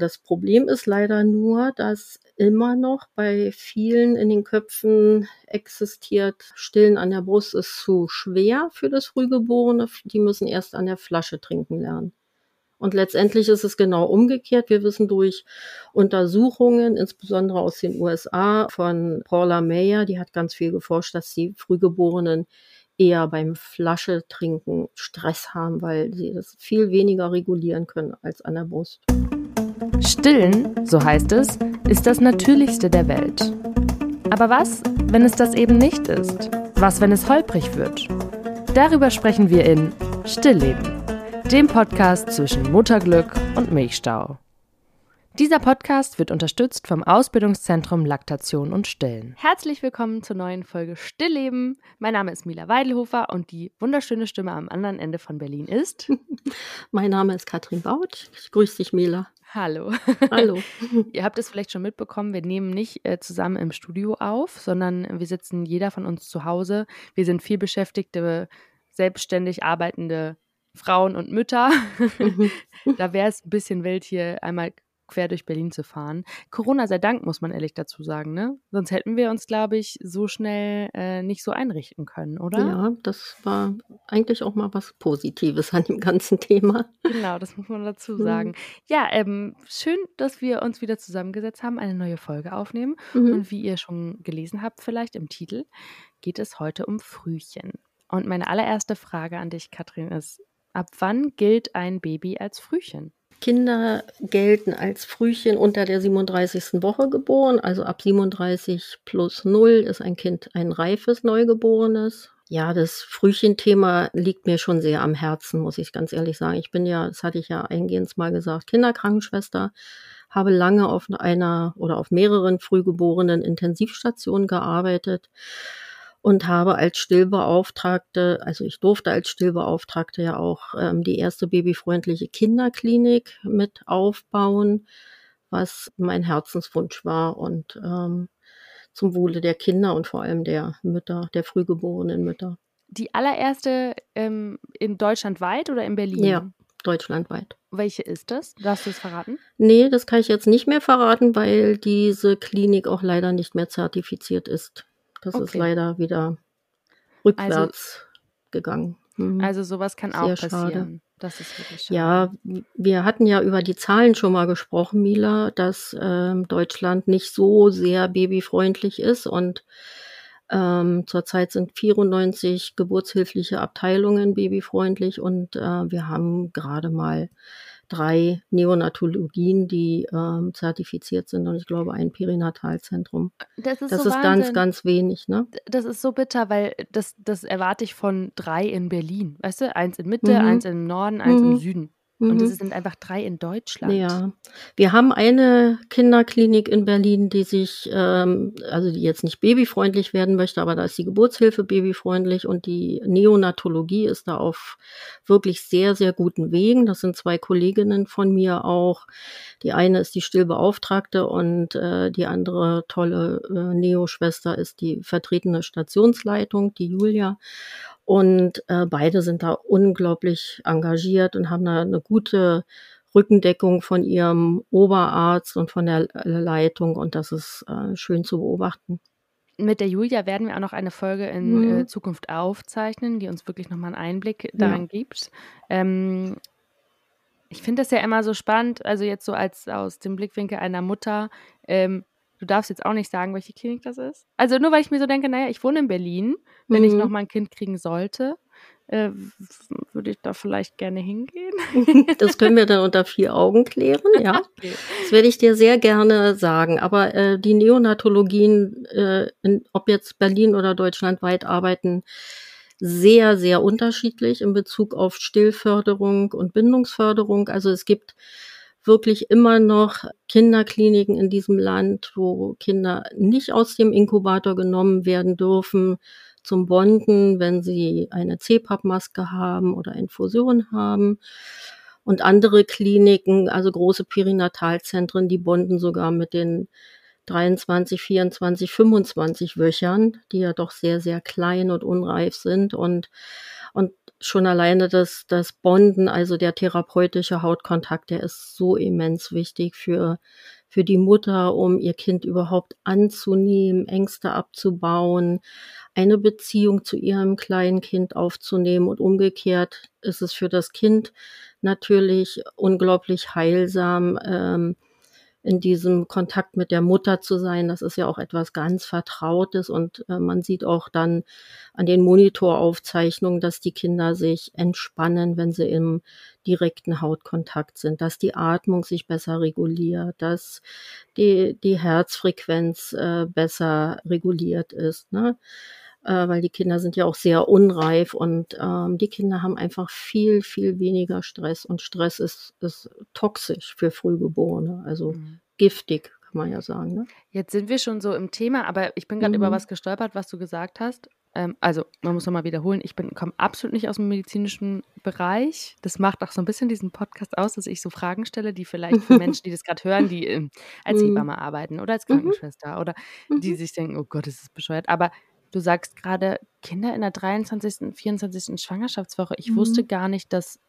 Das Problem ist leider nur, dass immer noch bei vielen in den Köpfen existiert, Stillen an der Brust ist zu schwer für das Frühgeborene. Die müssen erst an der Flasche trinken lernen. Und letztendlich ist es genau umgekehrt. Wir wissen durch Untersuchungen, insbesondere aus den USA von Paula Mayer, die hat ganz viel geforscht, dass die Frühgeborenen eher beim Flasche trinken Stress haben, weil sie das viel weniger regulieren können als an der Brust. Stillen, so heißt es, ist das Natürlichste der Welt. Aber was, wenn es das eben nicht ist? Was, wenn es holprig wird? Darüber sprechen wir in Stillleben dem Podcast zwischen Mutterglück und Milchstau. Dieser Podcast wird unterstützt vom Ausbildungszentrum Laktation und Stillen. Herzlich willkommen zur neuen Folge Stillleben. Mein Name ist Mila Weidelhofer und die wunderschöne Stimme am anderen Ende von Berlin ist. mein Name ist Katrin Baut. Ich grüße dich, Mila. Hallo. Hallo. Ihr habt es vielleicht schon mitbekommen, wir nehmen nicht äh, zusammen im Studio auf, sondern wir sitzen jeder von uns zu Hause. Wir sind viel beschäftigte, selbstständig arbeitende Frauen und Mütter. Mhm. da wäre es ein bisschen wild, hier einmal quer durch Berlin zu fahren. Corona sei Dank, muss man ehrlich dazu sagen, ne? Sonst hätten wir uns, glaube ich, so schnell äh, nicht so einrichten können, oder? Ja, das war eigentlich auch mal was Positives an dem ganzen Thema. Genau, das muss man dazu mhm. sagen. Mhm. Ja, ähm, schön, dass wir uns wieder zusammengesetzt haben, eine neue Folge aufnehmen. Mhm. Und wie ihr schon gelesen habt, vielleicht im Titel, geht es heute um Frühchen. Und meine allererste Frage an dich, Katrin, ist, Ab wann gilt ein Baby als Frühchen? Kinder gelten als Frühchen unter der 37. Woche geboren, also ab 37 plus 0 ist ein Kind ein reifes Neugeborenes. Ja, das Frühchenthema liegt mir schon sehr am Herzen, muss ich ganz ehrlich sagen. Ich bin ja, das hatte ich ja eingehend mal gesagt, Kinderkrankenschwester, habe lange auf einer oder auf mehreren frühgeborenen Intensivstationen gearbeitet und habe als Stillbeauftragte, also ich durfte als Stillbeauftragte ja auch ähm, die erste babyfreundliche Kinderklinik mit aufbauen, was mein Herzenswunsch war und ähm, zum Wohle der Kinder und vor allem der Mütter, der frühgeborenen Mütter. Die allererste ähm, in Deutschland weit oder in Berlin? Ja, deutschlandweit. Welche ist das? Darfst du es verraten? Nee, das kann ich jetzt nicht mehr verraten, weil diese Klinik auch leider nicht mehr zertifiziert ist. Das okay. ist leider wieder rückwärts also, gegangen. Mhm. Also sowas kann Sehr auch passieren. Schade. Das ist wirklich schade. Ja, wir hatten ja über die Zahlen schon mal gesprochen, Mila, dass ähm, Deutschland nicht so sehr babyfreundlich ist und ähm, zurzeit sind 94 geburtshilfliche Abteilungen babyfreundlich und äh, wir haben gerade mal drei Neonatologien, die ähm, zertifiziert sind und ich glaube ein Perinatalzentrum. Das ist, das so ist ganz, ganz wenig, ne? Das ist so bitter, weil das, das erwarte ich von drei in Berlin. Weißt du, eins in Mitte, mhm. eins im Norden, eins mhm. im Süden. Mhm. Und es sind einfach drei in Deutschland. Ja, wir haben eine Kinderklinik in Berlin, die sich, ähm, also die jetzt nicht babyfreundlich werden möchte, aber da ist die Geburtshilfe babyfreundlich und die Neonatologie ist da auf wirklich sehr, sehr guten Wegen. Das sind zwei Kolleginnen von mir auch. Die eine ist die Stillbeauftragte und äh, die andere tolle äh, Neo-Schwester ist die vertretene Stationsleitung, die Julia. Und äh, beide sind da unglaublich engagiert und haben da eine gute Rückendeckung von ihrem Oberarzt und von der Leitung. Und das ist äh, schön zu beobachten. Mit der Julia werden wir auch noch eine Folge in mhm. äh, Zukunft aufzeichnen, die uns wirklich nochmal einen Einblick daran ja. gibt. Ähm, ich finde das ja immer so spannend, also jetzt so als aus dem Blickwinkel einer Mutter, ähm, Du darfst jetzt auch nicht sagen, welche Klinik das ist. Also nur weil ich mir so denke, naja, ich wohne in Berlin. Wenn mhm. ich noch mal ein Kind kriegen sollte, äh, würde ich da vielleicht gerne hingehen. Das können wir dann unter vier Augen klären, ja. Okay. Das werde ich dir sehr gerne sagen. Aber äh, die Neonatologien, äh, in, ob jetzt Berlin oder deutschlandweit, arbeiten sehr, sehr unterschiedlich in Bezug auf Stillförderung und Bindungsförderung. Also es gibt wirklich immer noch Kinderkliniken in diesem Land, wo Kinder nicht aus dem Inkubator genommen werden dürfen zum Bonden, wenn sie eine CPAP-Maske haben oder Infusion haben. Und andere Kliniken, also große Perinatalzentren, die bonden sogar mit den 23, 24, 25 Wöchern, die ja doch sehr, sehr klein und unreif sind. Und, und schon alleine das, das Bonden, also der therapeutische Hautkontakt, der ist so immens wichtig für, für die Mutter, um ihr Kind überhaupt anzunehmen, Ängste abzubauen, eine Beziehung zu ihrem kleinen Kind aufzunehmen. Und umgekehrt ist es für das Kind natürlich unglaublich heilsam, ähm, in diesem Kontakt mit der Mutter zu sein. Das ist ja auch etwas ganz Vertrautes und äh, man sieht auch dann an den Monitoraufzeichnungen, dass die Kinder sich entspannen, wenn sie im direkten Hautkontakt sind, dass die Atmung sich besser reguliert, dass die, die Herzfrequenz äh, besser reguliert ist. Ne? Äh, weil die Kinder sind ja auch sehr unreif und ähm, die Kinder haben einfach viel, viel weniger Stress und Stress ist, ist toxisch für Frühgeborene, also mhm. giftig, kann man ja sagen. Ne? Jetzt sind wir schon so im Thema, aber ich bin gerade mhm. über was gestolpert, was du gesagt hast. Ähm, also, man muss nochmal wiederholen, ich komme absolut nicht aus dem medizinischen Bereich. Das macht auch so ein bisschen diesen Podcast aus, dass ich so Fragen stelle, die vielleicht für Menschen, die das gerade hören, die äh, als mhm. Hebamme arbeiten oder als mhm. Krankenschwester oder die mhm. sich denken, oh Gott, ist das bescheuert. Aber Du sagst gerade Kinder in der 23., 24. Schwangerschaftswoche. Ich mhm. wusste gar nicht, dass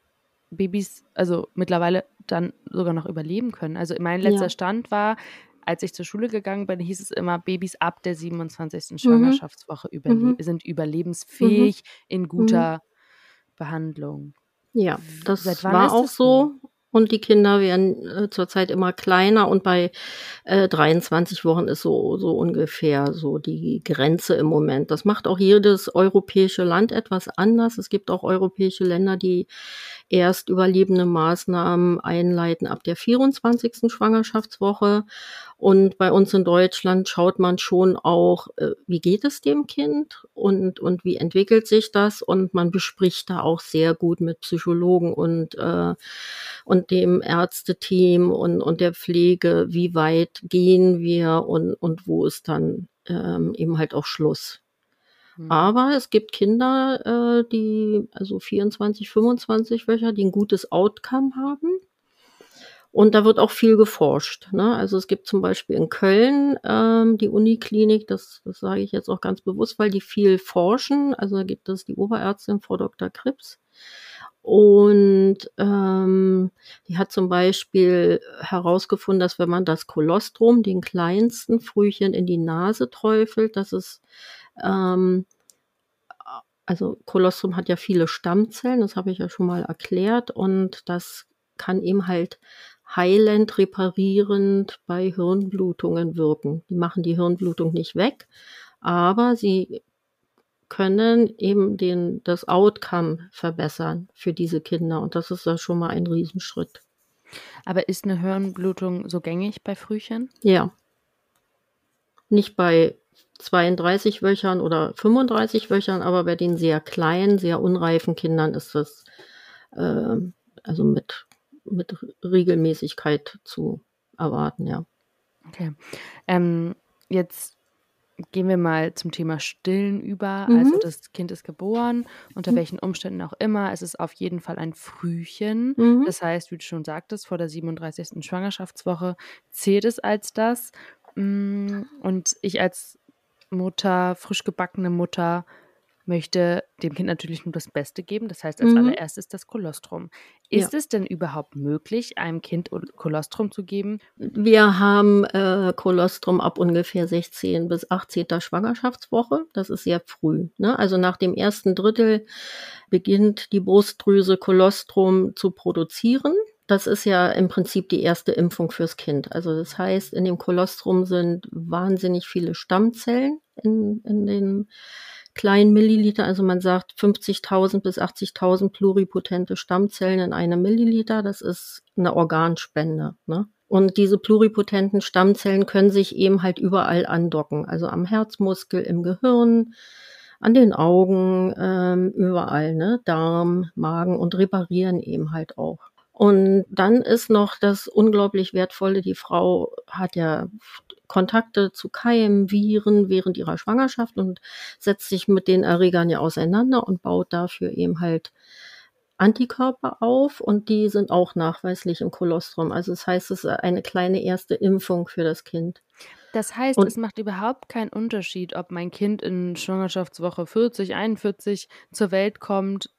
Babys also mittlerweile dann sogar noch überleben können. Also mein letzter ja. Stand war, als ich zur Schule gegangen bin, hieß es immer, Babys ab der 27. Mhm. Schwangerschaftswoche überle mhm. sind überlebensfähig mhm. in guter mhm. Behandlung. Ja, das war auch so und die Kinder werden äh, zurzeit immer kleiner und bei äh, 23 Wochen ist so, so ungefähr so die Grenze im Moment. Das macht auch jedes europäische Land etwas anders. Es gibt auch europäische Länder, die erst überlebende Maßnahmen einleiten ab der 24. Schwangerschaftswoche. Und bei uns in Deutschland schaut man schon auch, äh, wie geht es dem Kind und, und wie entwickelt sich das. Und man bespricht da auch sehr gut mit Psychologen und, äh, und dem Ärzteteam und, und der Pflege, wie weit gehen wir und, und wo ist dann ähm, eben halt auch Schluss. Mhm. Aber es gibt Kinder, äh, die, also 24, 25 Wöcher, die ein gutes Outcome haben. Und da wird auch viel geforscht. Ne? Also es gibt zum Beispiel in Köln ähm, die Uniklinik, das, das sage ich jetzt auch ganz bewusst, weil die viel forschen. Also da gibt es die Oberärztin Frau Dr. Krips. Und ähm, die hat zum Beispiel herausgefunden, dass wenn man das Kolostrum, den kleinsten Frühchen, in die Nase träufelt, dass es ähm, also Kolostrum hat ja viele Stammzellen, das habe ich ja schon mal erklärt, und das kann eben halt heilend, reparierend bei Hirnblutungen wirken. Die machen die Hirnblutung nicht weg, aber sie können eben den, das Outcome verbessern für diese Kinder. Und das ist ja schon mal ein Riesenschritt. Aber ist eine Hirnblutung so gängig bei Frühchen? Ja. Nicht bei 32 Wöchern oder 35 Wöchern, aber bei den sehr kleinen, sehr unreifen Kindern ist das äh, also mit, mit Regelmäßigkeit zu erwarten, ja. Okay. Ähm, jetzt gehen wir mal zum Thema Stillen über. Mhm. Also das Kind ist geboren, unter mhm. welchen Umständen auch immer. Es ist auf jeden Fall ein Frühchen. Mhm. Das heißt, wie du schon sagtest, vor der 37. Schwangerschaftswoche zählt es als das. Mm, und ich als Mutter, frisch gebackene Mutter, möchte dem Kind natürlich nur das Beste geben. Das heißt, als mhm. allererstes das Kolostrum. Ist ja. es denn überhaupt möglich, einem Kind Kolostrum zu geben? Wir haben äh, Kolostrum ab ungefähr 16 bis 18. Schwangerschaftswoche. Das ist sehr früh. Ne? Also nach dem ersten Drittel beginnt die Brustdrüse Kolostrum zu produzieren. Das ist ja im Prinzip die erste Impfung fürs Kind. Also das heißt, in dem Kolostrum sind wahnsinnig viele Stammzellen in, in den kleinen Milliliter. Also man sagt 50.000 bis 80.000 pluripotente Stammzellen in einem Milliliter. Das ist eine Organspende. Ne? Und diese pluripotenten Stammzellen können sich eben halt überall andocken. Also am Herzmuskel, im Gehirn, an den Augen, ähm, überall, ne? Darm, Magen und reparieren eben halt auch. Und dann ist noch das unglaublich wertvolle, die Frau hat ja Kontakte zu Keimen, Viren während ihrer Schwangerschaft und setzt sich mit den Erregern ja auseinander und baut dafür eben halt Antikörper auf und die sind auch nachweislich im Kolostrum. Also das heißt, es ist eine kleine erste Impfung für das Kind. Das heißt, und es macht überhaupt keinen Unterschied, ob mein Kind in Schwangerschaftswoche 40, 41 zur Welt kommt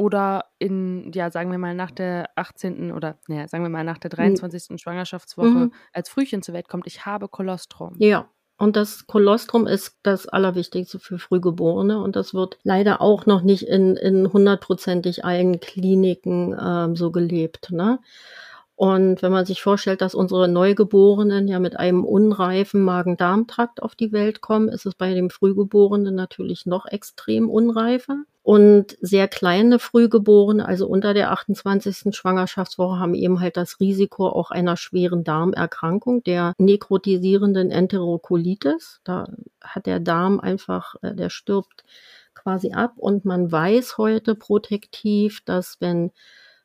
oder in, ja, sagen wir mal nach der 18. oder, naja, sagen wir mal nach der 23. Mhm. Schwangerschaftswoche als Frühchen zur Welt kommt, ich habe Kolostrum. Ja. Und das Kolostrum ist das Allerwichtigste für Frühgeborene und das wird leider auch noch nicht in, in hundertprozentig allen Kliniken ähm, so gelebt. Ne? Und wenn man sich vorstellt, dass unsere Neugeborenen ja mit einem unreifen Magen-Darm-Trakt auf die Welt kommen, ist es bei dem Frühgeborenen natürlich noch extrem unreifer. Und sehr kleine Frühgeborene, also unter der 28. Schwangerschaftswoche, haben eben halt das Risiko auch einer schweren Darmerkrankung, der nekrotisierenden Enterokolitis. Da hat der Darm einfach, äh, der stirbt quasi ab. Und man weiß heute protektiv, dass wenn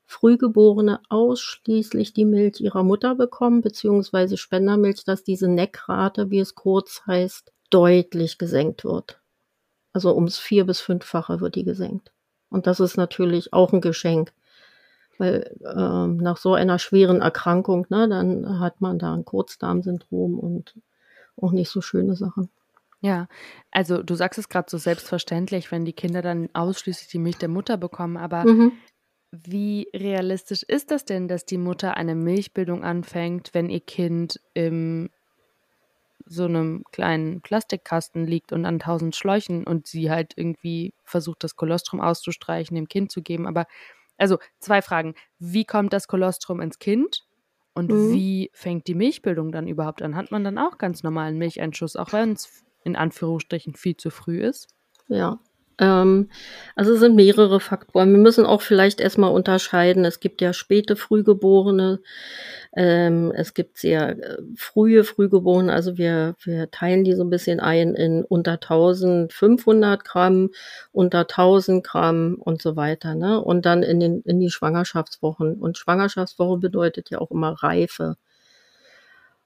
Frühgeborene ausschließlich die Milch ihrer Mutter bekommen, beziehungsweise Spendermilch, dass diese Neckrate, wie es kurz heißt, deutlich gesenkt wird. Also ums vier- bis fünffache wird die gesenkt. Und das ist natürlich auch ein Geschenk. Weil ähm, nach so einer schweren Erkrankung, ne, dann hat man da ein Kurzdarmsyndrom und auch nicht so schöne Sachen. Ja, also du sagst es gerade so selbstverständlich, wenn die Kinder dann ausschließlich die Milch der Mutter bekommen, aber mhm. Wie realistisch ist das denn, dass die Mutter eine Milchbildung anfängt, wenn ihr Kind in so einem kleinen Plastikkasten liegt und an tausend Schläuchen und sie halt irgendwie versucht, das Kolostrum auszustreichen, dem Kind zu geben? Aber also zwei Fragen. Wie kommt das Kolostrum ins Kind? Und mhm. wie fängt die Milchbildung dann überhaupt an? Hat man dann auch ganz normalen Milcheinschuss, auch wenn es in Anführungsstrichen viel zu früh ist? Ja, ähm, also es sind mehrere Faktoren. Wir müssen auch vielleicht erstmal unterscheiden. Es gibt ja späte Frühgeborene, ähm, es gibt sehr äh, frühe Frühgeborene. Also wir, wir teilen die so ein bisschen ein in unter 1500 Gramm, unter 1000 Gramm und so weiter. Ne? Und dann in, den, in die Schwangerschaftswochen. Und Schwangerschaftswoche bedeutet ja auch immer Reife.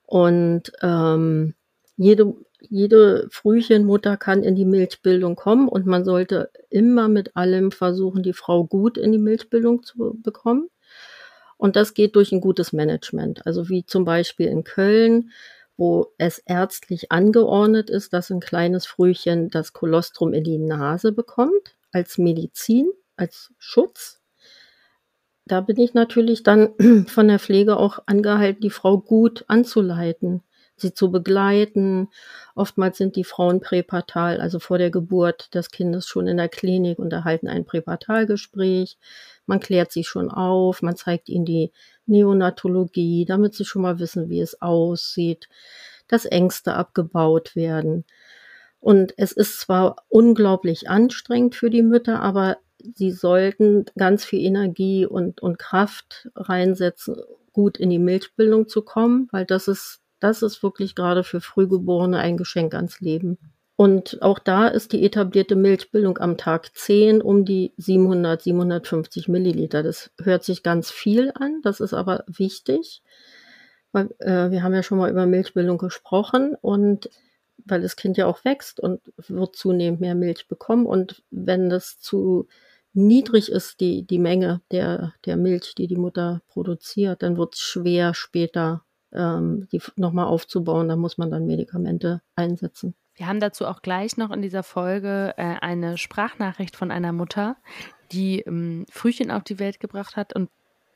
Und ähm, jede jede Frühchenmutter kann in die Milchbildung kommen und man sollte immer mit allem versuchen, die Frau gut in die Milchbildung zu bekommen. Und das geht durch ein gutes Management. Also wie zum Beispiel in Köln, wo es ärztlich angeordnet ist, dass ein kleines Frühchen das Kolostrum in die Nase bekommt, als Medizin, als Schutz. Da bin ich natürlich dann von der Pflege auch angehalten, die Frau gut anzuleiten sie zu begleiten. Oftmals sind die Frauen präpartal, also vor der Geburt des Kindes schon in der Klinik und erhalten ein Präpartalgespräch. Man klärt sie schon auf, man zeigt ihnen die Neonatologie, damit sie schon mal wissen, wie es aussieht, dass Ängste abgebaut werden. Und es ist zwar unglaublich anstrengend für die Mütter, aber sie sollten ganz viel Energie und, und Kraft reinsetzen, gut in die Milchbildung zu kommen, weil das ist das ist wirklich gerade für Frühgeborene ein Geschenk ans Leben. Und auch da ist die etablierte Milchbildung am Tag 10 um die 700, 750 Milliliter. Das hört sich ganz viel an, das ist aber wichtig, weil äh, wir haben ja schon mal über Milchbildung gesprochen und weil das Kind ja auch wächst und wird zunehmend mehr Milch bekommen. Und wenn das zu niedrig ist, die, die Menge der, der Milch, die die Mutter produziert, dann wird es schwer später ähm, die nochmal aufzubauen. Da muss man dann Medikamente einsetzen. Wir haben dazu auch gleich noch in dieser Folge äh, eine Sprachnachricht von einer Mutter, die ähm, Frühchen auf die Welt gebracht hat und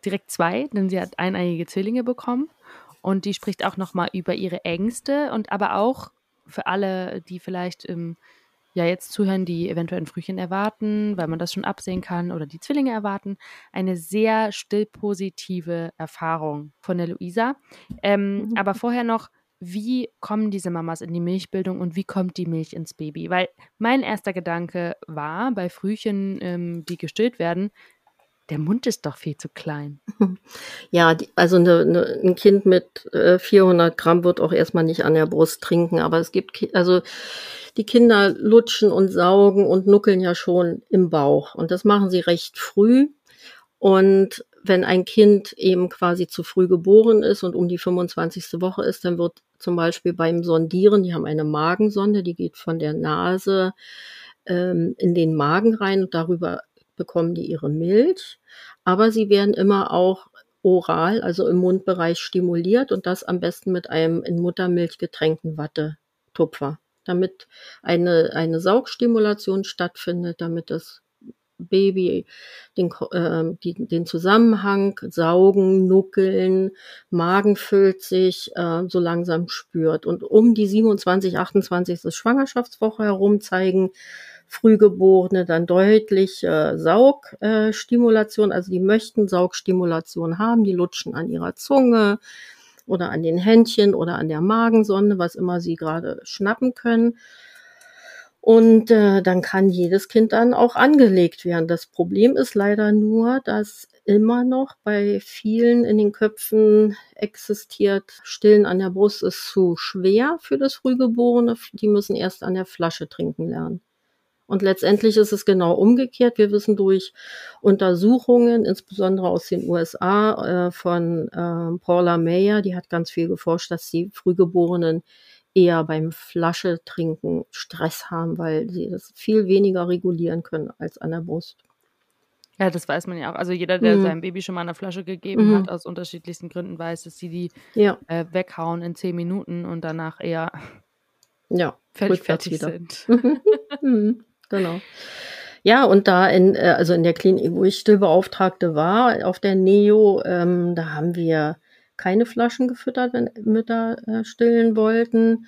direkt zwei, denn sie hat eineiige Zwillinge bekommen. Und die spricht auch nochmal über ihre Ängste und aber auch für alle, die vielleicht ähm, ja jetzt zuhören, die eventuell ein Frühchen erwarten, weil man das schon absehen kann oder die Zwillinge erwarten, eine sehr still positive Erfahrung von der Luisa. Ähm, mhm. Aber vorher noch, wie kommen diese Mamas in die Milchbildung und wie kommt die Milch ins Baby? Weil mein erster Gedanke war, bei Frühchen, ähm, die gestillt werden, der Mund ist doch viel zu klein. Ja, die, also ne, ne, ein Kind mit äh, 400 Gramm wird auch erstmal nicht an der Brust trinken, aber es gibt, also die Kinder lutschen und saugen und nuckeln ja schon im Bauch und das machen sie recht früh. Und wenn ein Kind eben quasi zu früh geboren ist und um die 25. Woche ist, dann wird zum Beispiel beim Sondieren, die haben eine Magensonde, die geht von der Nase ähm, in den Magen rein und darüber bekommen die ihre Milch. Aber sie werden immer auch oral, also im Mundbereich stimuliert und das am besten mit einem in Muttermilch getränkten Wattetupfer, damit eine, eine Saugstimulation stattfindet, damit das Baby den, äh, die, den Zusammenhang, Saugen, Nuckeln, Magen füllt sich, äh, so langsam spürt. Und um die 27, 28. Schwangerschaftswoche herum zeigen Frühgeborene dann deutlich äh, Saugstimulation, also die möchten Saugstimulation haben, die lutschen an ihrer Zunge oder an den Händchen oder an der Magensonde, was immer sie gerade schnappen können. Und äh, dann kann jedes Kind dann auch angelegt werden. Das Problem ist leider nur, dass immer noch bei vielen in den Köpfen existiert, Stillen an der Brust ist zu schwer für das Frühgeborene. Die müssen erst an der Flasche trinken lernen. Und letztendlich ist es genau umgekehrt. Wir wissen durch Untersuchungen, insbesondere aus den USA, äh, von äh, Paula Mayer, die hat ganz viel geforscht, dass die Frühgeborenen eher beim Flasche trinken Stress haben, weil sie das viel weniger regulieren können als an der Brust. Ja, das weiß man ja auch. Also jeder, der mhm. seinem Baby schon mal eine Flasche gegeben mhm. hat, aus unterschiedlichsten Gründen, weiß, dass sie die ja. äh, weghauen in zehn Minuten und danach eher ja, völlig fertig wieder. sind. mhm, genau. Ja, und da in, äh, also in der Klinik, wo ich Stillbeauftragte war, auf der NEO, ähm, da haben wir keine Flaschen gefüttert, wenn Mütter äh, stillen wollten.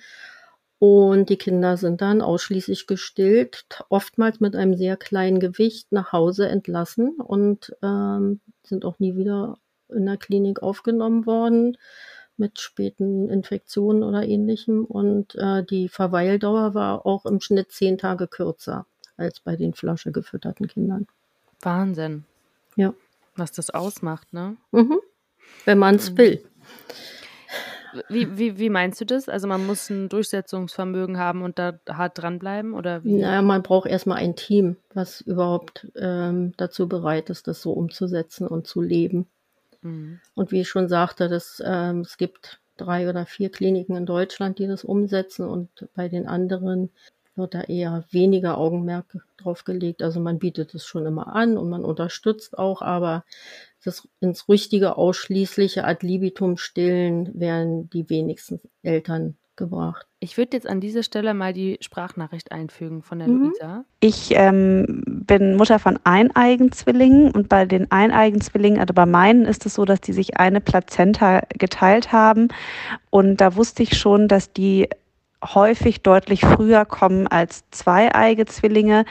Und die Kinder sind dann ausschließlich gestillt, oftmals mit einem sehr kleinen Gewicht nach Hause entlassen und ähm, sind auch nie wieder in der Klinik aufgenommen worden mit späten Infektionen oder ähnlichem. Und äh, die Verweildauer war auch im Schnitt zehn Tage kürzer als bei den Flasche gefütterten Kindern. Wahnsinn. Ja. Was das ausmacht, ne? Mhm wenn man es mhm. will. Wie, wie, wie meinst du das? Also man muss ein Durchsetzungsvermögen haben und da hart dranbleiben oder wie? Naja, man braucht erstmal ein Team, was überhaupt ähm, dazu bereit ist, das so umzusetzen und zu leben. Mhm. Und wie ich schon sagte, das, ähm, es gibt drei oder vier Kliniken in Deutschland, die das umsetzen und bei den anderen wird da eher weniger Augenmerk drauf gelegt. Also man bietet es schon immer an und man unterstützt auch, aber das ins richtige, ausschließliche Ad libitum stillen werden die wenigsten Eltern gebracht. Ich würde jetzt an dieser Stelle mal die Sprachnachricht einfügen von der mhm. Luisa. Ich ähm, bin Mutter von Eineigenzwillingen und bei den Eineigenzwillingen, also bei meinen ist es so, dass die sich eine Plazenta geteilt haben und da wusste ich schon, dass die häufig deutlich früher kommen als zweieige Zwillinge.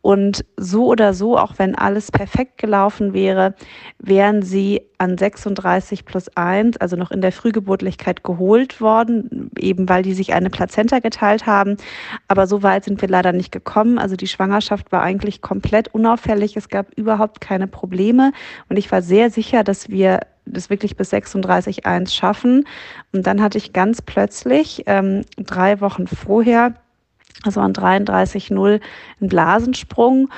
Und so oder so, auch wenn alles perfekt gelaufen wäre, wären sie an 36 plus 1, also noch in der Frühgeburtlichkeit geholt worden, eben weil die sich eine Plazenta geteilt haben. Aber so weit sind wir leider nicht gekommen. Also die Schwangerschaft war eigentlich komplett unauffällig. Es gab überhaupt keine Probleme. Und ich war sehr sicher, dass wir das wirklich bis 36,1 schaffen. Und dann hatte ich ganz plötzlich ähm, drei Wochen vorher, also an 33,0, einen Blasensprung.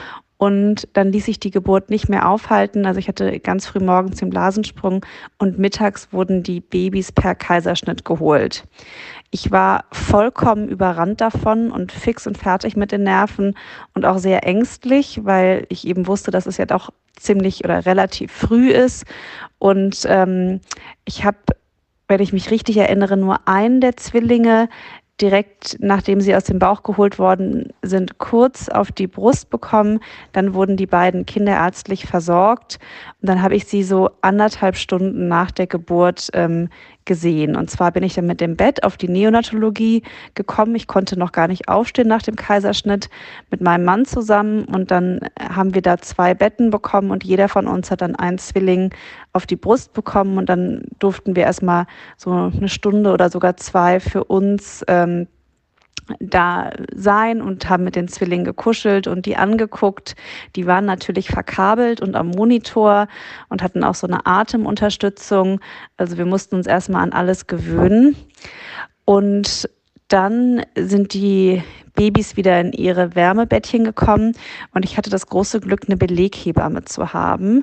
Und dann ließ sich die Geburt nicht mehr aufhalten. Also ich hatte ganz früh morgens den Blasensprung und mittags wurden die Babys per Kaiserschnitt geholt. Ich war vollkommen überrannt davon und fix und fertig mit den Nerven und auch sehr ängstlich, weil ich eben wusste, dass es ja doch ziemlich oder relativ früh ist. Und ähm, ich habe, wenn ich mich richtig erinnere, nur einen der Zwillinge direkt nachdem sie aus dem Bauch geholt worden sind, kurz auf die Brust bekommen. Dann wurden die beiden kinderärztlich versorgt. Und dann habe ich sie so anderthalb Stunden nach der Geburt ähm, gesehen. Und zwar bin ich dann mit dem Bett auf die Neonatologie gekommen. Ich konnte noch gar nicht aufstehen nach dem Kaiserschnitt mit meinem Mann zusammen. Und dann haben wir da zwei Betten bekommen und jeder von uns hat dann einen Zwilling auf die Brust bekommen. Und dann durften wir erstmal so eine Stunde oder sogar zwei für uns ähm, da sein und haben mit den Zwillingen gekuschelt und die angeguckt. Die waren natürlich verkabelt und am Monitor und hatten auch so eine Atemunterstützung. Also wir mussten uns erstmal an alles gewöhnen. Und dann sind die Babys wieder in ihre Wärmebettchen gekommen und ich hatte das große Glück, eine Beleghebamme zu haben.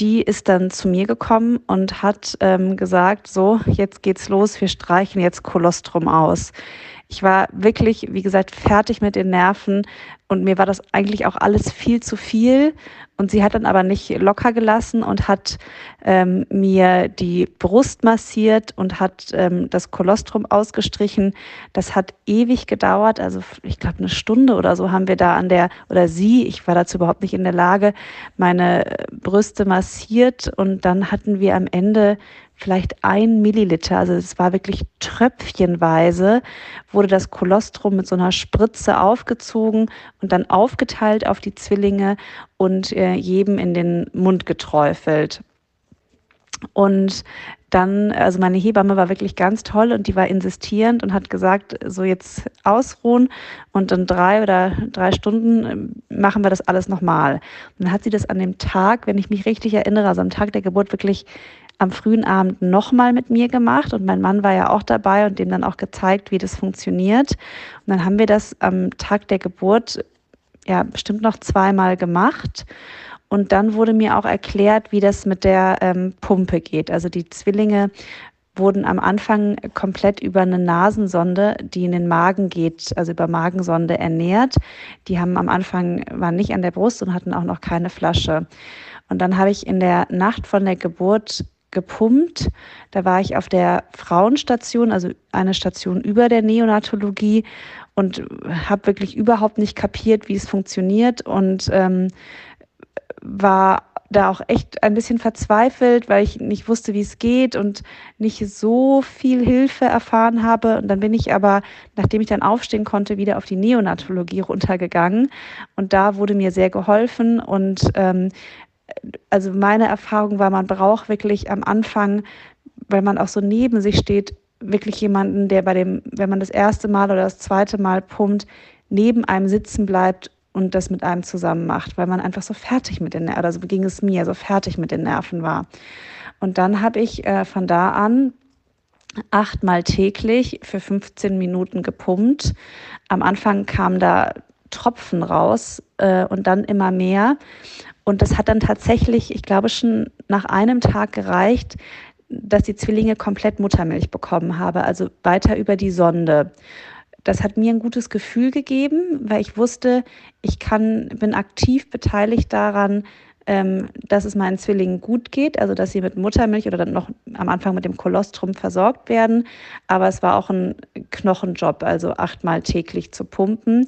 Die ist dann zu mir gekommen und hat ähm, gesagt, so, jetzt geht's los, wir streichen jetzt Kolostrum aus. Ich war wirklich, wie gesagt, fertig mit den Nerven und mir war das eigentlich auch alles viel zu viel. Und sie hat dann aber nicht locker gelassen und hat ähm, mir die Brust massiert und hat ähm, das Kolostrum ausgestrichen. Das hat ewig gedauert, also ich glaube eine Stunde oder so haben wir da an der, oder sie, ich war dazu überhaupt nicht in der Lage, meine Brüste massiert und dann hatten wir am Ende vielleicht ein Milliliter, also es war wirklich tröpfchenweise, wurde das Kolostrum mit so einer Spritze aufgezogen und dann aufgeteilt auf die Zwillinge und äh, jedem in den Mund geträufelt. Und dann, also meine Hebamme war wirklich ganz toll und die war insistierend und hat gesagt, so jetzt ausruhen und in drei oder drei Stunden ähm, machen wir das alles nochmal. Und dann hat sie das an dem Tag, wenn ich mich richtig erinnere, also am Tag der Geburt wirklich am frühen Abend nochmal mit mir gemacht und mein Mann war ja auch dabei und dem dann auch gezeigt, wie das funktioniert. Und dann haben wir das am Tag der Geburt ja bestimmt noch zweimal gemacht. Und dann wurde mir auch erklärt, wie das mit der ähm, Pumpe geht. Also die Zwillinge wurden am Anfang komplett über eine Nasensonde, die in den Magen geht, also über Magensonde ernährt. Die haben am Anfang, waren nicht an der Brust und hatten auch noch keine Flasche. Und dann habe ich in der Nacht von der Geburt gepumpt. Da war ich auf der Frauenstation, also eine Station über der Neonatologie und habe wirklich überhaupt nicht kapiert, wie es funktioniert und ähm, war da auch echt ein bisschen verzweifelt, weil ich nicht wusste, wie es geht und nicht so viel Hilfe erfahren habe. Und dann bin ich aber, nachdem ich dann aufstehen konnte, wieder auf die Neonatologie runtergegangen. Und da wurde mir sehr geholfen. Und ähm, also meine Erfahrung war, man braucht wirklich am Anfang, weil man auch so neben sich steht, wirklich jemanden, der bei dem, wenn man das erste Mal oder das zweite Mal pumpt, neben einem sitzen bleibt und das mit einem zusammen macht, weil man einfach so fertig mit den Nerven, oder so ging es mir, so fertig mit den Nerven war. Und dann habe ich äh, von da an achtmal täglich für 15 Minuten gepumpt. Am Anfang kamen da Tropfen raus äh, und dann immer mehr. Und das hat dann tatsächlich, ich glaube, schon nach einem Tag gereicht, dass die Zwillinge komplett Muttermilch bekommen habe, also weiter über die Sonde. Das hat mir ein gutes Gefühl gegeben, weil ich wusste, ich kann, bin aktiv beteiligt daran, ähm, dass es meinen Zwillingen gut geht, also dass sie mit Muttermilch oder dann noch am Anfang mit dem Kolostrum versorgt werden. Aber es war auch ein Knochenjob, also achtmal täglich zu pumpen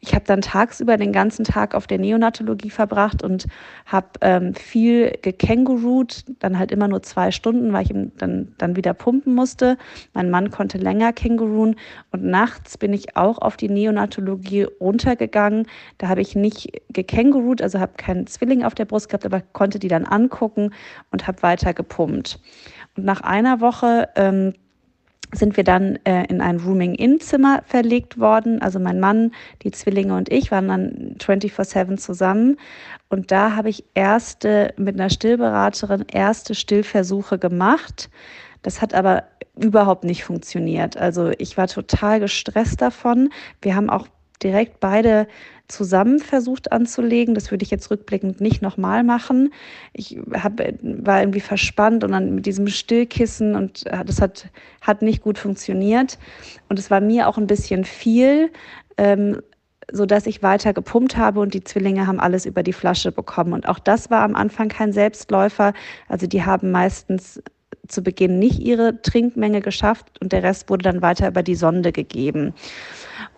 ich habe dann tagsüber den ganzen Tag auf der Neonatologie verbracht und habe ähm, viel gekängurut, dann halt immer nur zwei Stunden, weil ich dann, dann wieder pumpen musste. Mein Mann konnte länger känguruen und nachts bin ich auch auf die Neonatologie runtergegangen. Da habe ich nicht gekängurut, also habe keinen Zwilling auf der Brust gehabt, aber konnte die dann angucken und habe weiter gepumpt. Und nach einer Woche ähm, sind wir dann äh, in ein Rooming-In-Zimmer verlegt worden. Also mein Mann, die Zwillinge und ich waren dann 24-7 zusammen. Und da habe ich erste, mit einer Stillberaterin, erste Stillversuche gemacht. Das hat aber überhaupt nicht funktioniert. Also ich war total gestresst davon. Wir haben auch direkt beide zusammen versucht anzulegen. Das würde ich jetzt rückblickend nicht nochmal machen. Ich hab, war irgendwie verspannt und dann mit diesem Stillkissen und äh, das hat, hat nicht gut funktioniert. Und es war mir auch ein bisschen viel. Ähm, so ich weiter gepumpt habe und die Zwillinge haben alles über die Flasche bekommen. Und auch das war am Anfang kein Selbstläufer. Also die haben meistens zu Beginn nicht ihre Trinkmenge geschafft und der Rest wurde dann weiter über die Sonde gegeben.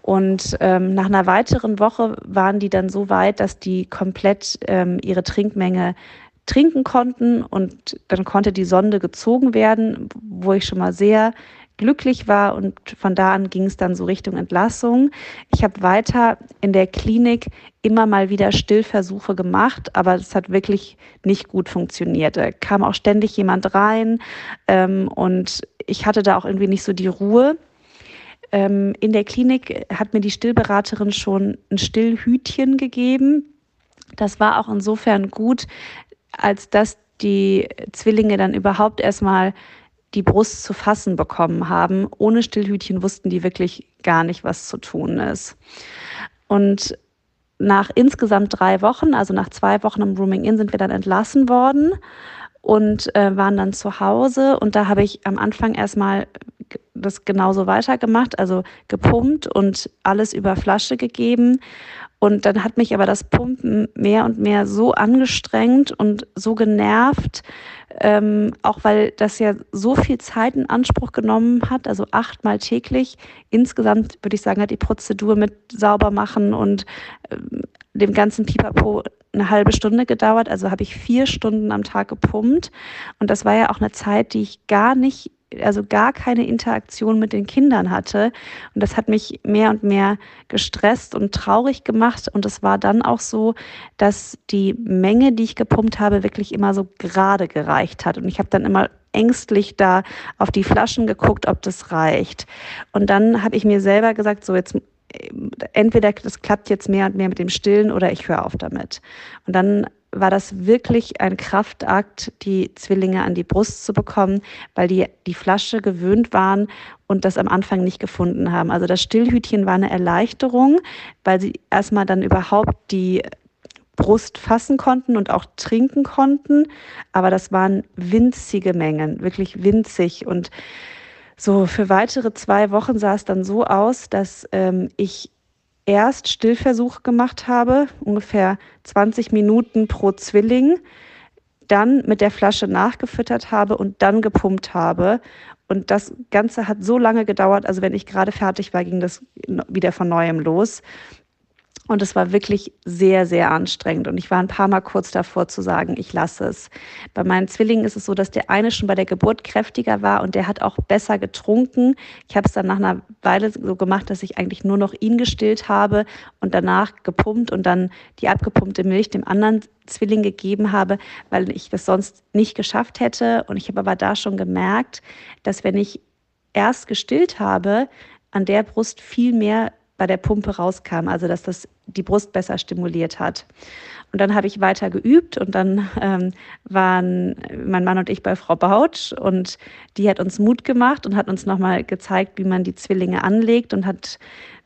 Und ähm, nach einer weiteren Woche waren die dann so weit, dass die komplett ähm, ihre Trinkmenge trinken konnten und dann konnte die Sonde gezogen werden, wo ich schon mal sehr glücklich war und von da an ging es dann so Richtung Entlassung. Ich habe weiter in der Klinik immer mal wieder Stillversuche gemacht, aber es hat wirklich nicht gut funktioniert. Da kam auch ständig jemand rein ähm, und ich hatte da auch irgendwie nicht so die Ruhe. Ähm, in der Klinik hat mir die Stillberaterin schon ein Stillhütchen gegeben. Das war auch insofern gut, als dass die Zwillinge dann überhaupt erstmal die Brust zu fassen bekommen haben. Ohne Stillhütchen wussten die wirklich gar nicht, was zu tun ist. Und nach insgesamt drei Wochen, also nach zwei Wochen im Rooming In, sind wir dann entlassen worden und äh, waren dann zu Hause. Und da habe ich am Anfang erstmal das genauso weitergemacht, also gepumpt und alles über Flasche gegeben. Und dann hat mich aber das Pumpen mehr und mehr so angestrengt und so genervt, ähm, auch weil das ja so viel Zeit in Anspruch genommen hat, also achtmal täglich. Insgesamt würde ich sagen, hat die Prozedur mit sauber machen und ähm, dem ganzen Pipapo eine halbe Stunde gedauert. Also habe ich vier Stunden am Tag gepumpt. Und das war ja auch eine Zeit, die ich gar nicht also gar keine Interaktion mit den Kindern hatte. Und das hat mich mehr und mehr gestresst und traurig gemacht. Und es war dann auch so, dass die Menge, die ich gepumpt habe, wirklich immer so gerade gereicht hat. Und ich habe dann immer ängstlich da auf die Flaschen geguckt, ob das reicht. Und dann habe ich mir selber gesagt, so jetzt entweder das klappt jetzt mehr und mehr mit dem Stillen oder ich höre auf damit. Und dann war das wirklich ein Kraftakt, die Zwillinge an die Brust zu bekommen, weil die die Flasche gewöhnt waren und das am Anfang nicht gefunden haben. Also das Stillhütchen war eine Erleichterung, weil sie erstmal dann überhaupt die Brust fassen konnten und auch trinken konnten. Aber das waren winzige Mengen, wirklich winzig. Und so für weitere zwei Wochen sah es dann so aus, dass ähm, ich erst Stillversuch gemacht habe, ungefähr 20 Minuten pro Zwilling, dann mit der Flasche nachgefüttert habe und dann gepumpt habe. Und das Ganze hat so lange gedauert, also wenn ich gerade fertig war, ging das wieder von neuem los. Und es war wirklich sehr, sehr anstrengend. Und ich war ein paar Mal kurz davor zu sagen, ich lasse es. Bei meinen Zwillingen ist es so, dass der eine schon bei der Geburt kräftiger war und der hat auch besser getrunken. Ich habe es dann nach einer Weile so gemacht, dass ich eigentlich nur noch ihn gestillt habe und danach gepumpt und dann die abgepumpte Milch dem anderen Zwilling gegeben habe, weil ich das sonst nicht geschafft hätte. Und ich habe aber da schon gemerkt, dass wenn ich erst gestillt habe, an der Brust viel mehr bei der Pumpe rauskam, also dass das die Brust besser stimuliert hat. Und dann habe ich weiter geübt und dann ähm, waren mein Mann und ich bei Frau Bautsch und die hat uns Mut gemacht und hat uns nochmal gezeigt, wie man die Zwillinge anlegt und hat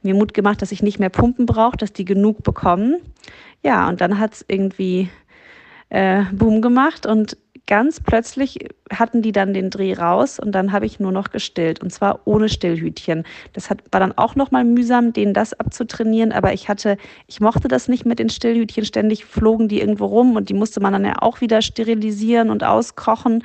mir Mut gemacht, dass ich nicht mehr Pumpen brauche, dass die genug bekommen. Ja, und dann hat es irgendwie äh, Boom gemacht und ganz plötzlich hatten die dann den Dreh raus und dann habe ich nur noch gestillt und zwar ohne Stillhütchen. Das hat, war dann auch nochmal mühsam, denen das abzutrainieren, aber ich hatte, ich mochte das nicht mit den Stillhütchen. Ständig flogen die irgendwo rum und die musste man dann ja auch wieder sterilisieren und auskochen.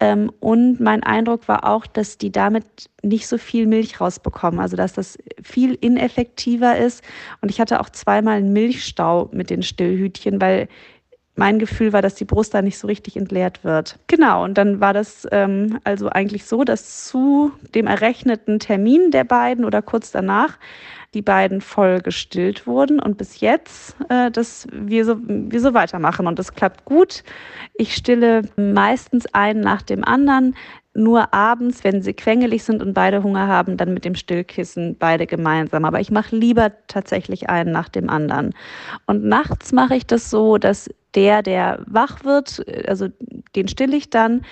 Ähm, und mein Eindruck war auch, dass die damit nicht so viel Milch rausbekommen, also dass das viel ineffektiver ist. Und ich hatte auch zweimal einen Milchstau mit den Stillhütchen, weil mein Gefühl war, dass die Brust da nicht so richtig entleert wird. Genau, und dann war das ähm, also eigentlich so, dass zu dem errechneten Termin der beiden oder kurz danach die beiden voll gestillt wurden und bis jetzt, äh, dass wir so, wir so weitermachen und das klappt gut. Ich stille meistens einen nach dem anderen nur abends, wenn sie quengelig sind und beide Hunger haben, dann mit dem Stillkissen beide gemeinsam. Aber ich mache lieber tatsächlich einen nach dem anderen. Und nachts mache ich das so, dass der, der wach wird, also den stille ich dann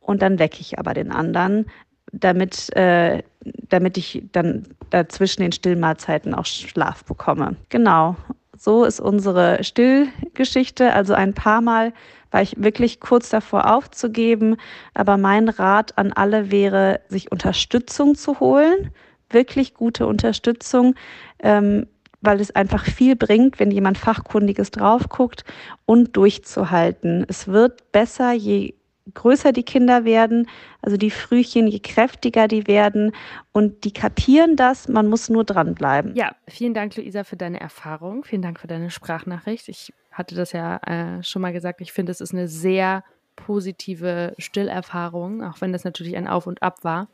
und dann wecke ich aber den anderen, damit, äh, damit ich dann dazwischen den Stillmahlzeiten auch Schlaf bekomme. Genau. So ist unsere Stillgeschichte. Also ein paar Mal war ich wirklich kurz davor aufzugeben. Aber mein Rat an alle wäre, sich Unterstützung zu holen, wirklich gute Unterstützung, ähm, weil es einfach viel bringt, wenn jemand Fachkundiges drauf guckt und durchzuhalten. Es wird besser, je größer die Kinder werden, also die Frühchen, je kräftiger die werden und die kapieren das, man muss nur dranbleiben. Ja, vielen Dank, Luisa, für deine Erfahrung. Vielen Dank für deine Sprachnachricht. Ich hatte das ja äh, schon mal gesagt, ich finde, es ist eine sehr positive Stillerfahrung, auch wenn das natürlich ein Auf und Ab war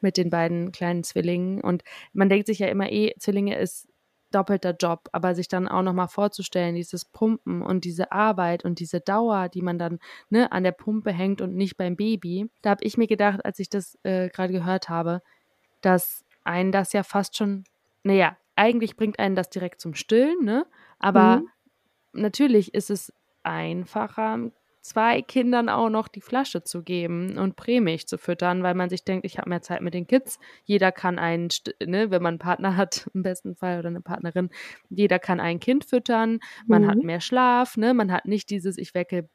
mit den beiden kleinen Zwillingen. Und man denkt sich ja immer eh, Zwillinge ist doppelter Job, aber sich dann auch nochmal vorzustellen, dieses Pumpen und diese Arbeit und diese Dauer, die man dann ne, an der Pumpe hängt und nicht beim Baby, da habe ich mir gedacht, als ich das äh, gerade gehört habe, dass einen das ja fast schon, naja, eigentlich bringt einen das direkt zum Stillen, ne? Aber mhm. natürlich ist es einfacher, zwei Kindern auch noch die Flasche zu geben und Prämilch zu füttern, weil man sich denkt, ich habe mehr Zeit mit den Kids. Jeder kann einen, ne, wenn man einen Partner hat, im besten Fall oder eine Partnerin, jeder kann ein Kind füttern, man mhm. hat mehr Schlaf, ne, man hat nicht dieses, ich wecke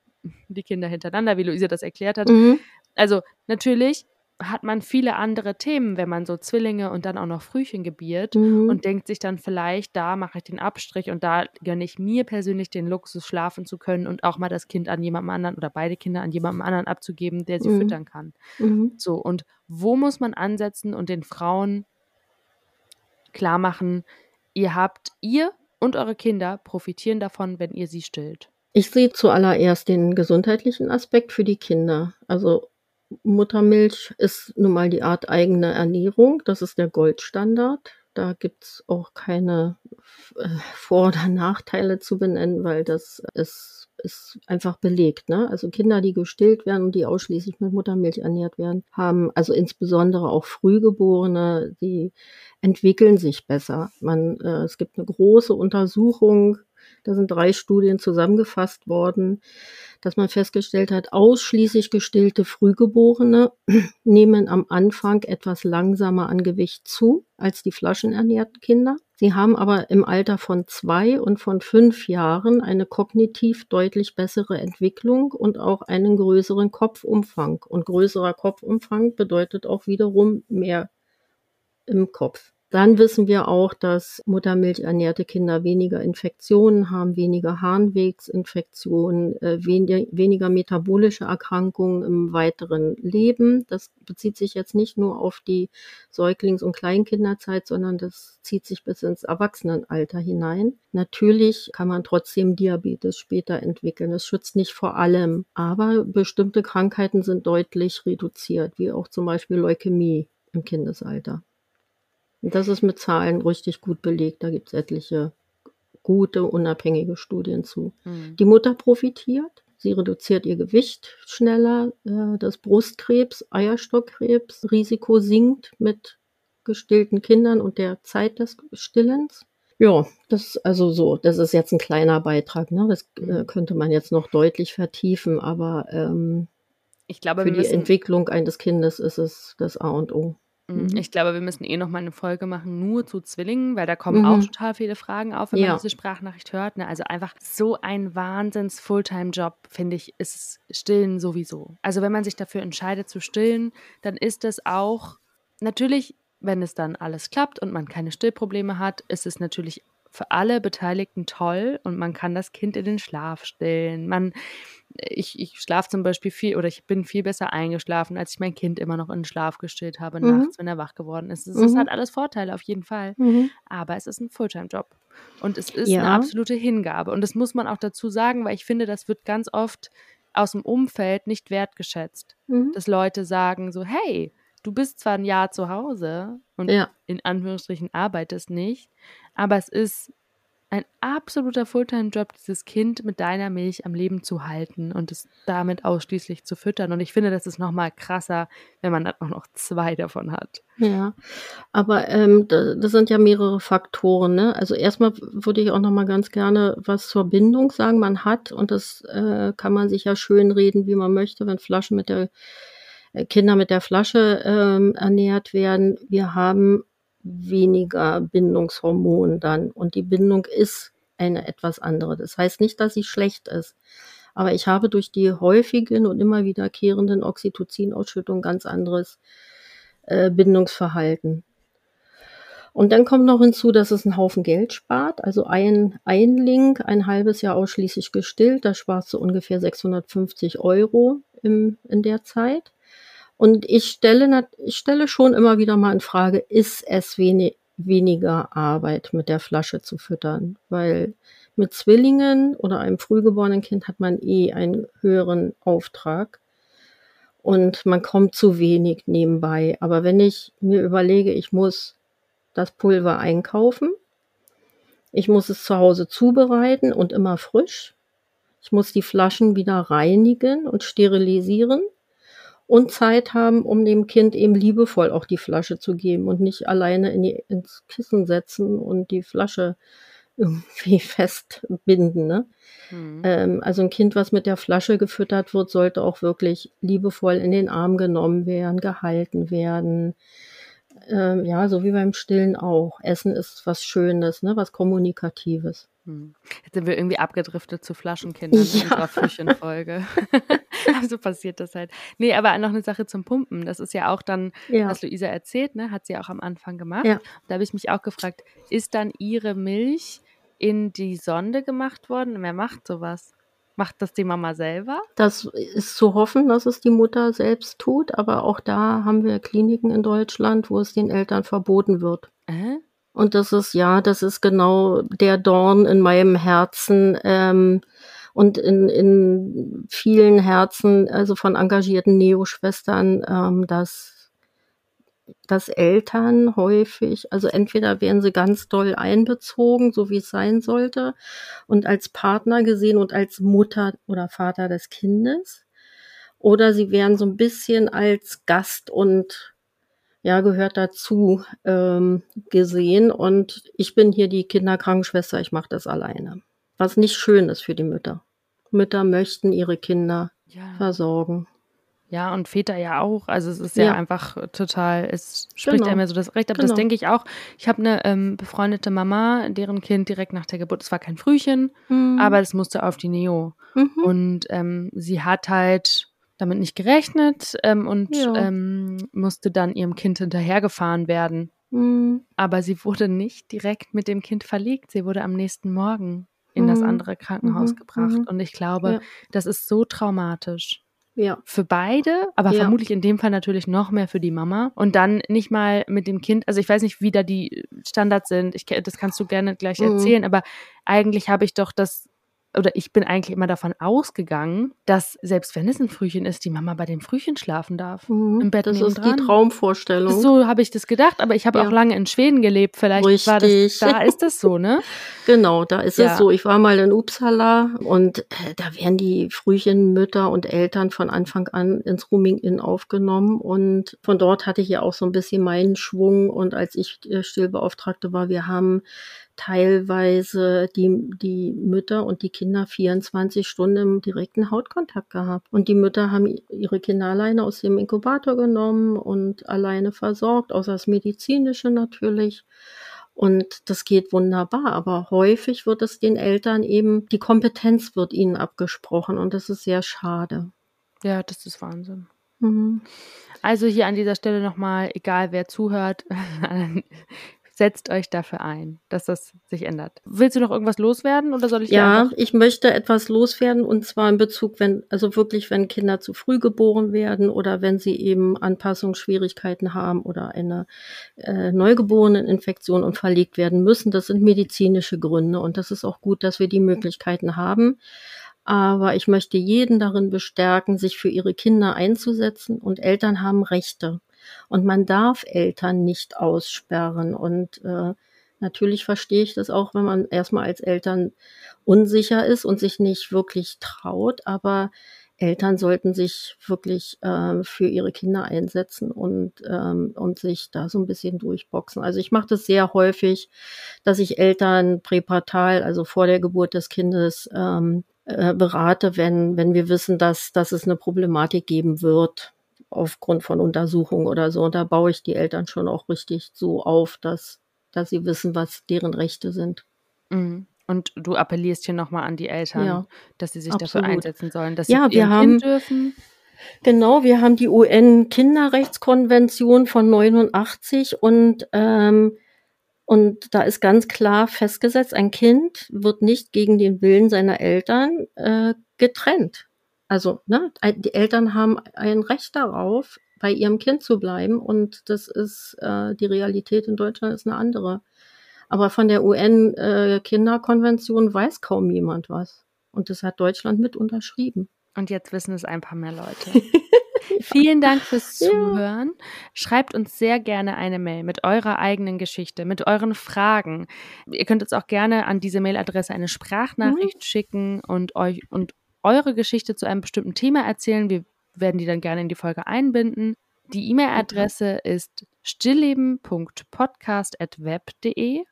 die Kinder hintereinander, wie Luise das erklärt hat. Mhm. Also natürlich hat man viele andere Themen, wenn man so Zwillinge und dann auch noch Frühchen gebiert mhm. und denkt sich dann vielleicht, da mache ich den Abstrich und da gönne ich mir persönlich den Luxus, schlafen zu können und auch mal das Kind an jemandem anderen oder beide Kinder an jemandem anderen abzugeben, der sie mhm. füttern kann. Mhm. So, und wo muss man ansetzen und den Frauen klar machen, ihr habt, ihr und eure Kinder profitieren davon, wenn ihr sie stillt? Ich sehe zuallererst den gesundheitlichen Aspekt für die Kinder. Also Muttermilch ist nun mal die Art eigene Ernährung. Das ist der Goldstandard. Da gibt's auch keine äh, Vor- oder Nachteile zu benennen, weil das ist, ist einfach belegt. Ne? Also Kinder, die gestillt werden und die ausschließlich mit Muttermilch ernährt werden, haben also insbesondere auch Frühgeborene, die entwickeln sich besser. Man, äh, es gibt eine große Untersuchung da sind drei Studien zusammengefasst worden, dass man festgestellt hat, ausschließlich gestillte Frühgeborene nehmen am Anfang etwas langsamer an Gewicht zu als die flaschenernährten Kinder. Sie haben aber im Alter von zwei und von fünf Jahren eine kognitiv deutlich bessere Entwicklung und auch einen größeren Kopfumfang. Und größerer Kopfumfang bedeutet auch wiederum mehr im Kopf. Dann wissen wir auch, dass Muttermilch ernährte Kinder weniger Infektionen haben, weniger Harnwegsinfektionen, äh, weniger metabolische Erkrankungen im weiteren Leben. Das bezieht sich jetzt nicht nur auf die Säuglings- und Kleinkinderzeit, sondern das zieht sich bis ins Erwachsenenalter hinein. Natürlich kann man trotzdem Diabetes später entwickeln. Das schützt nicht vor allem, aber bestimmte Krankheiten sind deutlich reduziert, wie auch zum Beispiel Leukämie im Kindesalter. Das ist mit Zahlen richtig gut belegt. Da gibt es etliche gute, unabhängige Studien zu. Mhm. Die Mutter profitiert. Sie reduziert ihr Gewicht schneller. Äh, das Brustkrebs, Eierstockkrebs Risiko sinkt mit gestillten Kindern und der Zeit des Stillens. Ja, das also so, das ist jetzt ein kleiner Beitrag, ne? Das äh, mhm. könnte man jetzt noch deutlich vertiefen, aber ähm, ich glaube, für die Entwicklung eines Kindes ist es das A und O. Mhm. Ich glaube, wir müssen eh noch mal eine Folge machen, nur zu Zwillingen, weil da kommen mhm. auch total viele Fragen auf, wenn ja. man diese Sprachnachricht hört. Ne? Also einfach so ein Wahnsinns-Fulltime-Job, finde ich, ist Stillen sowieso. Also wenn man sich dafür entscheidet zu stillen, dann ist es auch natürlich, wenn es dann alles klappt und man keine Stillprobleme hat, ist es natürlich für alle Beteiligten toll und man kann das Kind in den Schlaf stillen. Man ich, ich schlafe zum Beispiel viel oder ich bin viel besser eingeschlafen, als ich mein Kind immer noch in den Schlaf gestillt habe mhm. nachts, wenn er wach geworden ist. Es mhm. hat alles Vorteile auf jeden Fall, mhm. aber es ist ein Fulltime-Job und es ist ja. eine absolute Hingabe und das muss man auch dazu sagen, weil ich finde, das wird ganz oft aus dem Umfeld nicht wertgeschätzt, mhm. dass Leute sagen so, hey, du bist zwar ein Jahr zu Hause und ja. in Anführungsstrichen arbeitest nicht, aber es ist ein absoluter Fulltime-Job, dieses Kind mit deiner Milch am Leben zu halten und es damit ausschließlich zu füttern. Und ich finde, das ist noch mal krasser, wenn man dann auch noch zwei davon hat. Ja, aber ähm, das sind ja mehrere Faktoren. Ne? Also erstmal würde ich auch noch mal ganz gerne was zur Bindung sagen. Man hat, und das äh, kann man sich ja schön reden, wie man möchte, wenn Flaschen mit der Kinder mit der Flasche ähm, ernährt werden. Wir haben weniger Bindungshormon dann. Und die Bindung ist eine etwas andere. Das heißt nicht, dass sie schlecht ist. Aber ich habe durch die häufigen und immer wiederkehrenden Oxytocin-Ausschüttung ganz anderes äh, Bindungsverhalten. Und dann kommt noch hinzu, dass es einen Haufen Geld spart. Also ein Einling, ein halbes Jahr ausschließlich gestillt, da sparst du ungefähr 650 Euro im, in der Zeit. Und ich stelle, ich stelle schon immer wieder mal in Frage, ist es wenig, weniger Arbeit mit der Flasche zu füttern? Weil mit Zwillingen oder einem frühgeborenen Kind hat man eh einen höheren Auftrag und man kommt zu wenig nebenbei. Aber wenn ich mir überlege, ich muss das Pulver einkaufen, ich muss es zu Hause zubereiten und immer frisch, ich muss die Flaschen wieder reinigen und sterilisieren und Zeit haben, um dem Kind eben liebevoll auch die Flasche zu geben und nicht alleine in die, ins Kissen setzen und die Flasche irgendwie festbinden. Ne? Mhm. Ähm, also ein Kind, was mit der Flasche gefüttert wird, sollte auch wirklich liebevoll in den Arm genommen werden, gehalten werden. Ähm, ja, so wie beim Stillen auch. Essen ist was Schönes, ne? was Kommunikatives. Hm. Jetzt sind wir irgendwie abgedriftet zu Flaschenkindern ja. in unserer Frühchenfolge. so passiert das halt. Nee, aber noch eine Sache zum Pumpen. Das ist ja auch dann, ja. was Luisa erzählt, ne? hat sie auch am Anfang gemacht. Ja. Da habe ich mich auch gefragt, ist dann ihre Milch in die Sonde gemacht worden? Wer macht sowas? Macht das die Mama selber? Das ist zu hoffen, dass es die Mutter selbst tut, aber auch da haben wir Kliniken in Deutschland, wo es den Eltern verboten wird. Äh? Und das ist, ja, das ist genau der Dorn in meinem Herzen ähm, und in, in vielen Herzen, also von engagierten Neo-Schwestern, ähm, dass dass Eltern häufig, also entweder werden sie ganz doll einbezogen, so wie es sein sollte, und als Partner gesehen und als Mutter oder Vater des Kindes, oder sie werden so ein bisschen als Gast und ja, gehört dazu ähm, gesehen. Und ich bin hier die Kinderkrankenschwester, ich mache das alleine. Was nicht schön ist für die Mütter. Mütter möchten ihre Kinder ja. versorgen. Ja, und Väter ja auch. Also es ist ja, ja einem total, es spricht genau. einem ja so das Recht, aber genau. das denke ich auch. Ich habe eine ähm, befreundete Mama, deren Kind direkt nach der Geburt, es war kein Frühchen, mhm. aber es musste auf die Neo. Mhm. Und ähm, sie hat halt damit nicht gerechnet ähm, und ja. ähm, musste dann ihrem Kind hinterhergefahren werden. Mhm. Aber sie wurde nicht direkt mit dem Kind verlegt. Sie wurde am nächsten Morgen in mhm. das andere Krankenhaus mhm. gebracht. Mhm. Und ich glaube, ja. das ist so traumatisch. Ja. Für beide, aber ja. vermutlich in dem Fall natürlich noch mehr für die Mama. Und dann nicht mal mit dem Kind, also ich weiß nicht, wie da die Standards sind, ich, das kannst du gerne gleich mhm. erzählen, aber eigentlich habe ich doch das oder ich bin eigentlich immer davon ausgegangen, dass selbst wenn es ein Frühchen ist, die Mama bei dem Frühchen schlafen darf. Mhm, im Bett Das ist dran. die Traumvorstellung. So habe ich das gedacht, aber ich habe ja. auch lange in Schweden gelebt. Vielleicht Richtig. war das, da ist das so, ne? genau, da ist ja. es so. Ich war mal in Uppsala und äh, da werden die Frühchenmütter und Eltern von Anfang an ins Rooming Inn aufgenommen und von dort hatte ich ja auch so ein bisschen meinen Schwung und als ich äh, Stillbeauftragte war, wir haben teilweise die, die Mütter und die Kinder 24 Stunden im direkten Hautkontakt gehabt. Und die Mütter haben ihre Kinder alleine aus dem Inkubator genommen und alleine versorgt, außer das Medizinische natürlich. Und das geht wunderbar, aber häufig wird es den Eltern eben, die Kompetenz wird ihnen abgesprochen und das ist sehr schade. Ja, das ist Wahnsinn. Mhm. Also hier an dieser Stelle nochmal, egal wer zuhört, setzt euch dafür ein, dass das sich ändert. Willst du noch irgendwas loswerden oder soll ich Ja, ich möchte etwas loswerden und zwar in Bezug, wenn, also wirklich, wenn Kinder zu früh geboren werden oder wenn sie eben Anpassungsschwierigkeiten haben oder eine äh, Neugeboreneninfektion und verlegt werden müssen. Das sind medizinische Gründe und das ist auch gut, dass wir die Möglichkeiten haben. Aber ich möchte jeden darin bestärken, sich für ihre Kinder einzusetzen und Eltern haben Rechte. Und man darf Eltern nicht aussperren. Und äh, natürlich verstehe ich das auch, wenn man erstmal als Eltern unsicher ist und sich nicht wirklich traut. Aber Eltern sollten sich wirklich äh, für ihre Kinder einsetzen und, ähm, und sich da so ein bisschen durchboxen. Also ich mache das sehr häufig, dass ich Eltern präpartal, also vor der Geburt des Kindes, ähm, äh, berate, wenn, wenn wir wissen, dass, dass es eine Problematik geben wird aufgrund von Untersuchungen oder so. Und da baue ich die Eltern schon auch richtig so auf, dass, dass sie wissen, was deren Rechte sind. Mhm. Und du appellierst hier nochmal an die Eltern, ja, dass sie sich absolut. dafür einsetzen sollen, dass ja, sie wir haben, dürfen. Genau, wir haben die UN-Kinderrechtskonvention von 89 und ähm, und da ist ganz klar festgesetzt, ein Kind wird nicht gegen den Willen seiner Eltern äh, getrennt. Also, ne, die Eltern haben ein Recht darauf, bei ihrem Kind zu bleiben und das ist, äh, die Realität in Deutschland ist eine andere. Aber von der UN-Kinderkonvention äh, weiß kaum jemand was. Und das hat Deutschland mit unterschrieben. Und jetzt wissen es ein paar mehr Leute. Vielen Dank fürs Zuhören. Ja. Schreibt uns sehr gerne eine Mail mit eurer eigenen Geschichte, mit euren Fragen. Ihr könnt uns auch gerne an diese Mailadresse eine Sprachnachricht mhm. schicken und euch und eure Geschichte zu einem bestimmten Thema erzählen. Wir werden die dann gerne in die Folge einbinden. Die E-Mail-Adresse ist stillleben.podcast.web.de.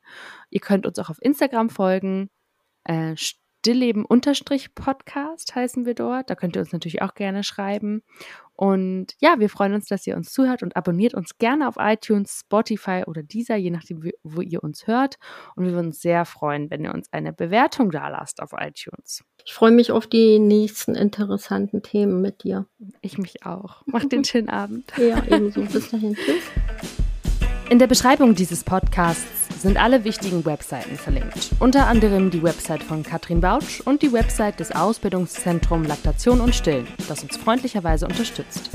Ihr könnt uns auch auf Instagram folgen. Äh, Stillleben-Podcast heißen wir dort. Da könnt ihr uns natürlich auch gerne schreiben. Und ja, wir freuen uns, dass ihr uns zuhört und abonniert uns gerne auf iTunes, Spotify oder dieser, je nachdem, wo ihr uns hört. Und wir würden uns sehr freuen, wenn ihr uns eine Bewertung da lasst auf iTunes. Ich freue mich auf die nächsten interessanten Themen mit dir. Ich mich auch. Macht den schönen Abend. Ja, ebenso. Bis dahin. Tschüss. In der Beschreibung dieses Podcasts sind alle wichtigen Webseiten verlinkt. Unter anderem die Website von Katrin Bautsch und die Website des Ausbildungszentrums Laktation und Stillen, das uns freundlicherweise unterstützt.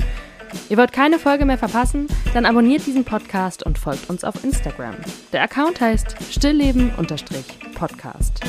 Ihr wollt keine Folge mehr verpassen? Dann abonniert diesen Podcast und folgt uns auf Instagram. Der Account heißt Stillleben-Podcast.